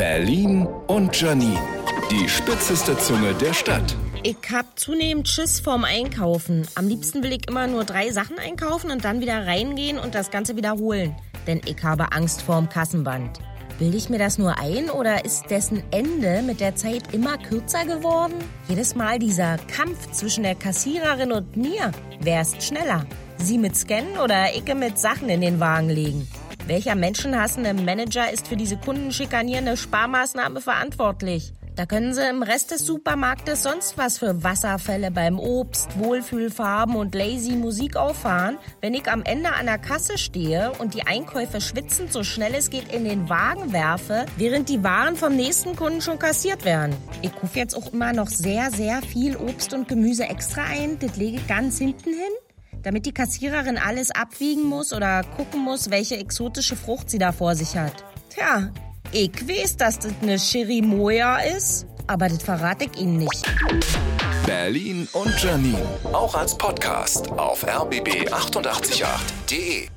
Berlin und Janine. Die spitzeste Zunge der Stadt. Ich hab zunehmend Schiss vorm Einkaufen. Am liebsten will ich immer nur drei Sachen einkaufen und dann wieder reingehen und das Ganze wiederholen. Denn ich habe Angst vorm Kassenband. Bilde ich mir das nur ein oder ist dessen Ende mit der Zeit immer kürzer geworden? Jedes Mal dieser Kampf zwischen der Kassiererin und mir. Wer ist schneller? Sie mit Scannen oder ich mit Sachen in den Wagen legen? Welcher menschenhassende Manager ist für diese kundenschikanierende Sparmaßnahme verantwortlich? Da können sie im Rest des Supermarktes sonst was für Wasserfälle beim Obst, Wohlfühlfarben und lazy Musik auffahren. Wenn ich am Ende an der Kasse stehe und die Einkäufe schwitzend so schnell es geht in den Wagen werfe, während die Waren vom nächsten Kunden schon kassiert werden. Ich kaufe jetzt auch immer noch sehr, sehr viel Obst und Gemüse extra ein. Das lege ich ganz hinten hin damit die Kassiererin alles abwiegen muss oder gucken muss, welche exotische Frucht sie da vor sich hat. Tja, ich weiß, dass das eine Chirimoya ist, aber das verrate ich Ihnen nicht. Berlin und Janine. Auch als Podcast auf rbb888.de.